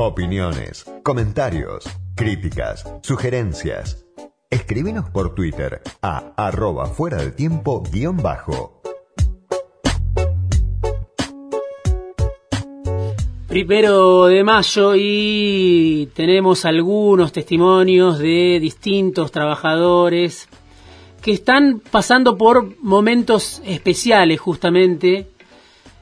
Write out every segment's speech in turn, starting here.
Opiniones, comentarios, críticas, sugerencias. Escribinos por Twitter a arroba fuera del tiempo guion bajo. Primero de mayo y tenemos algunos testimonios de distintos trabajadores que están pasando por momentos especiales justamente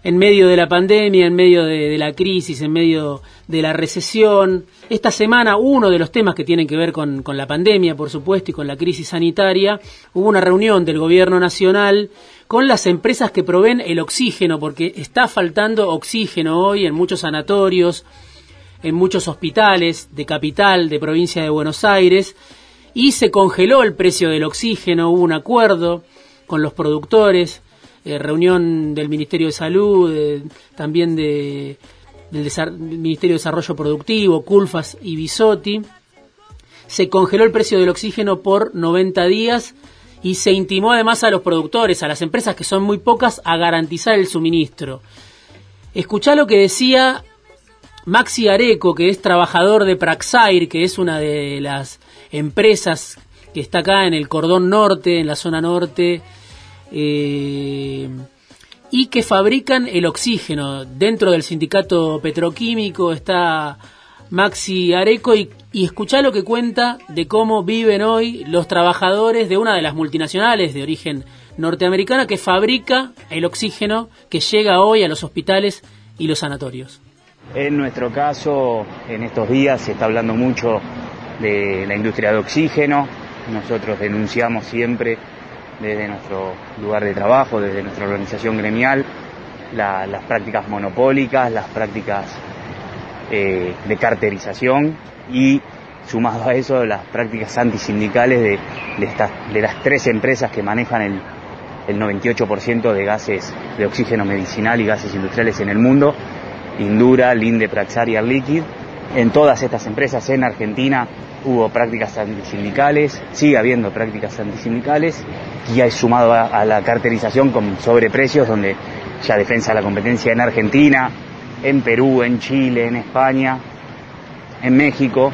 en medio de la pandemia, en medio de, la crisis, en medio de la recesión. Esta semana, uno de los temas que tienen que ver con, con, la pandemia, por supuesto, y con la crisis sanitaria, hubo una reunión del Gobierno Nacional con las empresas que proveen el oxígeno, porque está faltando oxígeno hoy en muchos sanatorios, en muchos hospitales de capital, de provincia de Buenos Aires, y se congeló el precio del oxígeno, hubo un acuerdo con los productores, eh, reunión del Ministerio de Salud, también de, del, Ministerio de Desarrollo Productivo, Culfas y Bisotti. Se congeló el precio del oxígeno por 90 días y se intimó además a los productores, a las empresas que son muy pocas, a garantizar el suministro. Escuchá lo que decía Maxi Areco, que es trabajador de Praxair, que es una de las empresas que está acá en el cordón norte, en la zona norte eh, y que fabrican el oxígeno. Dentro del sindicato petroquímico está Maxi Areco y, y escuchá lo que cuenta de cómo viven hoy los trabajadores de una de las multinacionales de origen norteamericana que fabrica el oxígeno que llega hoy a los hospitales y los sanatorios. En nuestro caso, en estos días se está hablando mucho de la industria de oxígeno. Nosotros denunciamos siempre desde nuestro lugar de trabajo, desde nuestra organización gremial, las prácticas monopólicas, las prácticas eh, de carterización y sumado a eso las prácticas antisindicales de, de, las tres empresas que manejan el, el 98% de gases de oxígeno medicinal y gases industriales en el mundo, Indura, Linde, Praxar y Liquid. En todas estas empresas en Argentina hubo prácticas antisindicales, sigue habiendo prácticas antisindicales y hay sumado a, la carterización con sobreprecios donde ya defensa la competencia en Argentina, en Perú, en Chile, en España, en México,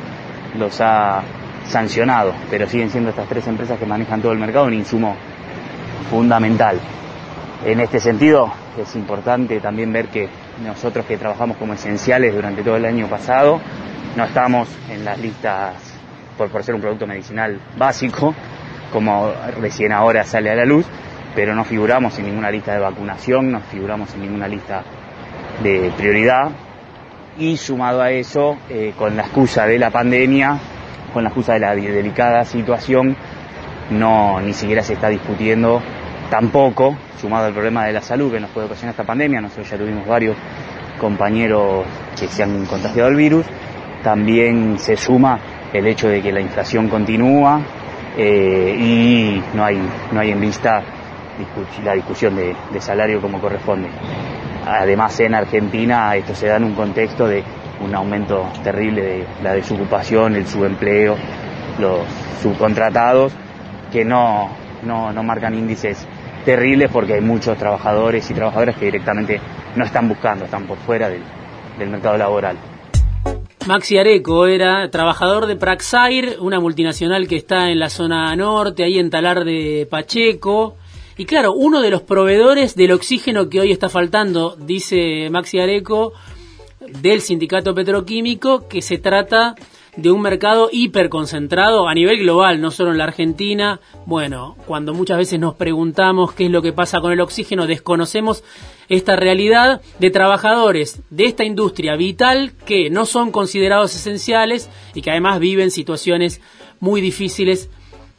los ha sancionado, pero siguen siendo estas tres empresas que manejan todo el mercado un insumo fundamental. En este sentido, es importante también ver que nosotros que trabajamos como esenciales durante todo el año pasado, no estamos en las listas por, ser un producto medicinal básico, como recién ahora sale a la luz, pero no figuramos en ninguna lista de vacunación, no figuramos en ninguna lista de prioridad. Y sumado a eso, eh, con la excusa de la pandemia, con la excusa de la delicada situación, no ni siquiera se está discutiendo tampoco, sumado al problema de la salud que nos puede ocasionar esta pandemia, nosotros ya tuvimos varios compañeros que se han contagiado el virus, también se suma el hecho de que la inflación continúa eh, y no hay, no hay en vista la discusión de, salario como corresponde. Además, en Argentina esto se da en un contexto de un aumento terrible de la desocupación, el subempleo, los subcontratados, que no, no, no marcan índices terribles porque hay muchos trabajadores y trabajadoras que directamente no están buscando, están por fuera del, del mercado laboral. Maxi Areco era trabajador de Praxair, una multinacional que está en la zona norte, ahí en Talar de Pacheco. Y claro, uno de los proveedores del oxígeno que hoy está faltando, dice Maxi Areco, del sindicato petroquímico, que se trata de un mercado hiperconcentrado a nivel global, no solo en la Argentina. Bueno, cuando muchas veces nos preguntamos qué es lo que pasa con el oxígeno, desconocemos esta realidad de trabajadores de esta industria vital que no son considerados esenciales y que además viven situaciones muy difíciles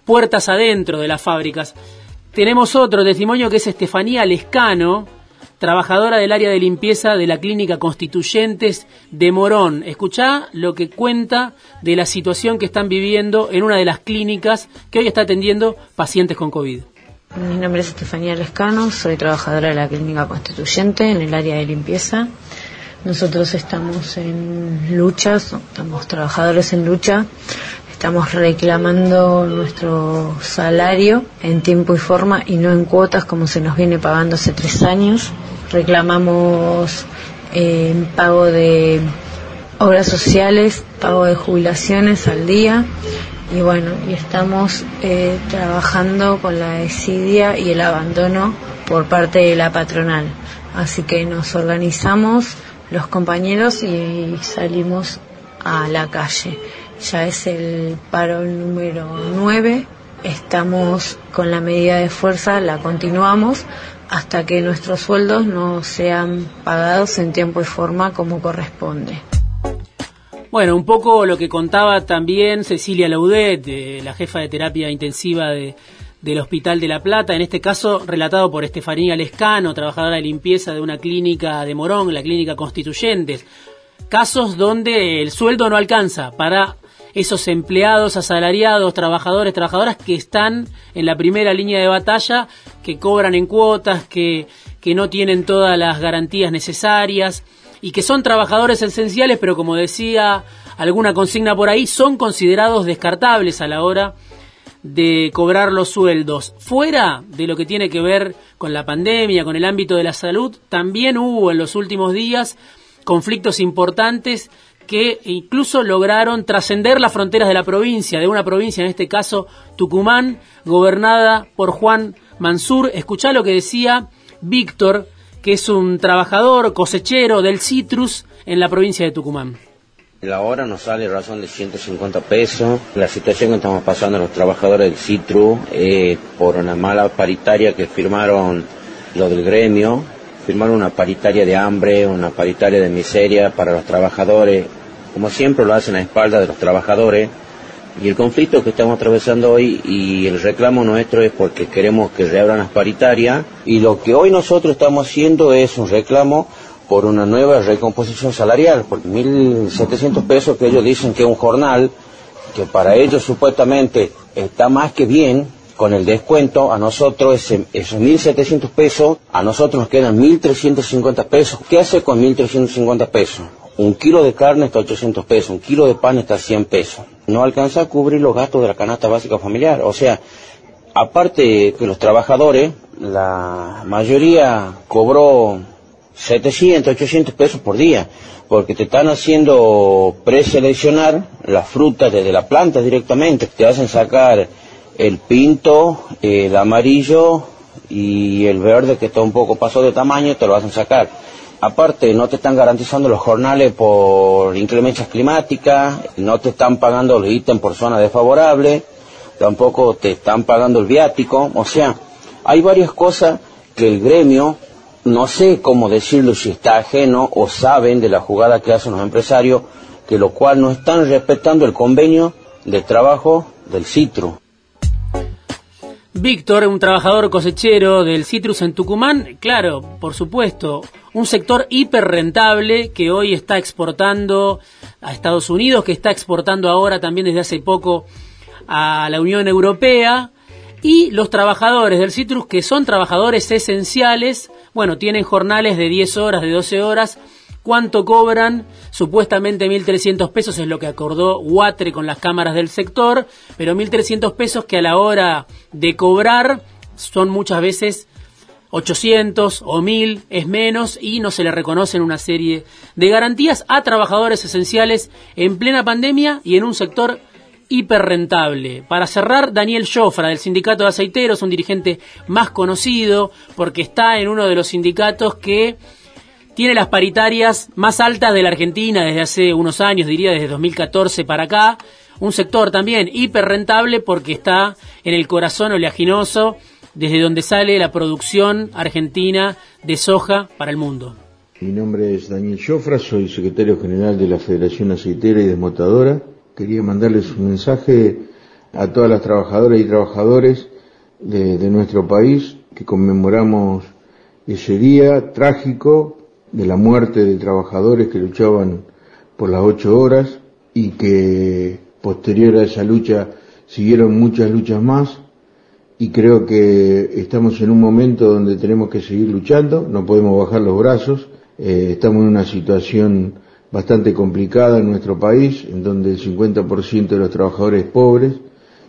puertas adentro de las fábricas. Tenemos otro testimonio que es Estefanía Lescano, trabajadora del área de limpieza de la clínica Constituyentes de Morón. Escuchá lo que cuenta de la situación que están viviendo en una de las clínicas que hoy está atendiendo pacientes con COVID. Mi nombre es Estefanía Lescano, soy trabajadora de la clínica Constituyente en el área de limpieza. Nosotros estamos en lucha, estamos trabajadores en lucha, estamos reclamando nuestro salario en tiempo y forma y no en cuotas como se nos viene pagando hace tres años reclamamos eh, pago de obras sociales, pago de jubilaciones al día y bueno, y estamos eh, trabajando con la desidia y el abandono por parte de la patronal. Así que nos organizamos los compañeros y salimos a la calle. Ya es el paro número 9. Estamos con la medida de fuerza, la continuamos hasta que nuestros sueldos no sean pagados en tiempo y forma como corresponde. Bueno, un poco lo que contaba también Cecilia Laudet, la jefa de terapia intensiva del Hospital de La Plata, en este caso relatado por Estefanía Lescano, trabajadora de limpieza de una clínica de Morón, la clínica Constituyentes. Casos donde el sueldo no alcanza para esos empleados, asalariados, trabajadores, trabajadoras que están en la primera línea de batalla, que cobran en cuotas, que, que no tienen todas las garantías necesarias y que son trabajadores esenciales, pero como decía alguna consigna por ahí, son considerados descartables a la hora de cobrar los sueldos. Fuera de lo que tiene que ver con la pandemia, con el ámbito de la salud, también hubo en los últimos días conflictos importantes que incluso lograron trascender las fronteras de la provincia, de una provincia, en este caso Tucumán, gobernada por Juan Mansur. Escuchá lo que decía Víctor, que es un trabajador cosechero del citrus en la provincia de Tucumán. La hora nos sale razón de 150 pesos. La situación que estamos pasando los trabajadores del citrus eh, por una mala paritaria que firmaron lo del gremio, firmaron una paritaria de hambre, una paritaria de miseria para los trabajadores, como siempre lo hacen a espaldas de los trabajadores, y el conflicto que estamos atravesando hoy y el reclamo nuestro es porque queremos que reabran las paritarias y lo que hoy nosotros estamos haciendo es un reclamo por una nueva recomposición salarial, por 1.700 pesos que ellos dicen que es un jornal, que para ellos supuestamente está más que bien, con el descuento, a nosotros ese, esos 1.700 pesos, a nosotros nos quedan 1.350 pesos. ¿Qué hace con 1.350 pesos? Un kilo de carne está a 800 pesos, un kilo de pan está a 100 pesos. No alcanza a cubrir los gastos de la canasta básica familiar. O sea, aparte que los trabajadores, la mayoría cobró 700, 800 pesos por día, porque te están haciendo preseleccionar las frutas desde la planta directamente, te hacen sacar el pinto, el amarillo y el verde que está un poco pasó de tamaño, te lo hacen sacar Aparte, no te están garantizando los jornales por inclemencias climáticas, no te están pagando los ítems por zona desfavorable, tampoco te están pagando el viático. O sea, hay varias cosas que el gremio, no sé cómo decirlo, si está ajeno o saben de la jugada que hacen los empresarios, que lo cual no están respetando el convenio de trabajo del Citru. Víctor, un trabajador cosechero del citrus en Tucumán, claro, por supuesto, un sector hiper rentable que hoy está exportando a Estados Unidos, que está exportando ahora también desde hace poco a la Unión Europea, y los trabajadores del citrus, que son trabajadores esenciales, bueno, tienen jornales de 10 horas, de 12 horas, ¿Cuánto cobran? Supuestamente 1.300 pesos es lo que acordó Guatre con las cámaras del sector, pero 1.300 pesos que a la hora de cobrar son muchas veces 800 o 1000 es menos y no se le reconocen una serie de garantías a trabajadores esenciales en plena pandemia y en un sector hiperrentable. Para cerrar, Daniel Jofra del Sindicato de Aceiteros, un dirigente más conocido porque está en uno de los sindicatos que tiene las paritarias más altas de la Argentina desde hace unos años, diría desde 2014 para acá. Un sector también hiper rentable porque está en el corazón oleaginoso, desde donde sale la producción argentina de soja para el mundo. Mi nombre es Daniel Jofra, soy secretario general de la Federación Aceitera y Desmotadora. Quería mandarles un mensaje a todas las trabajadoras y trabajadores de, de nuestro país que conmemoramos ese día trágico de la muerte de trabajadores que luchaban por las ocho horas y que posterior a esa lucha siguieron muchas luchas más y creo que estamos en un momento donde tenemos que seguir luchando, no podemos bajar los brazos, eh, estamos en una situación bastante complicada en nuestro país, en donde el 50% de los trabajadores es pobres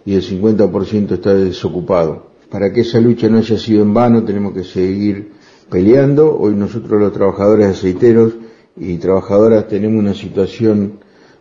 y el 50% está desocupado. Para que esa lucha no haya sido en vano, tenemos que seguir peleando. Hoy nosotros los trabajadores aceiteros y trabajadoras tenemos una situación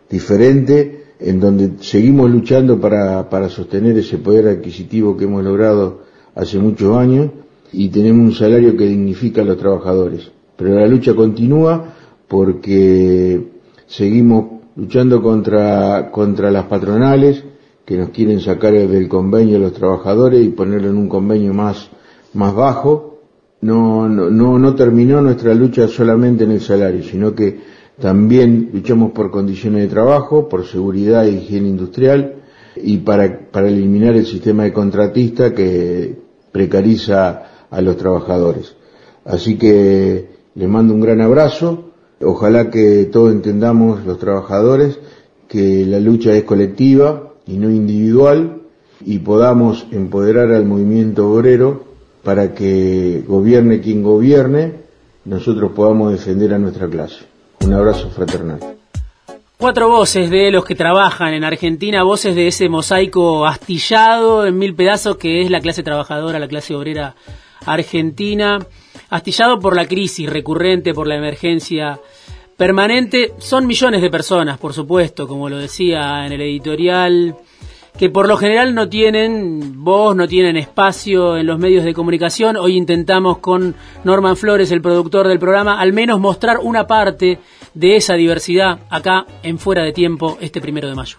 diferente en donde seguimos luchando para, para sostener ese poder adquisitivo que hemos logrado hace muchos años y tenemos un salario que dignifica a los trabajadores. Pero la lucha continúa porque seguimos luchando contra, contra las patronales que nos quieren sacar del convenio a los trabajadores y ponerlo en un convenio más, más bajo no, no, no terminó nuestra lucha solamente en el salario, sino que también luchamos por condiciones de trabajo, por seguridad e higiene industrial y para, para eliminar el sistema de contratista que precariza a los trabajadores. Así que les mando un gran abrazo. Ojalá que todos entendamos los trabajadores que la lucha es colectiva y no individual y podamos empoderar al movimiento obrero para que gobierne quien gobierne, nosotros podamos defender a nuestra clase. Un abrazo fraternal. Cuatro voces de los que trabajan en Argentina, voces de ese mosaico astillado en mil pedazos que es la clase trabajadora, la clase obrera argentina, astillado por la crisis recurrente, por la emergencia permanente. Son millones de personas, por supuesto, como lo decía en el editorial que por lo general no tienen voz, no tienen espacio en los medios de comunicación. Hoy intentamos con Norman Flores, el productor del programa, al menos mostrar una parte de esa diversidad acá en Fuera de Tiempo este primero de mayo.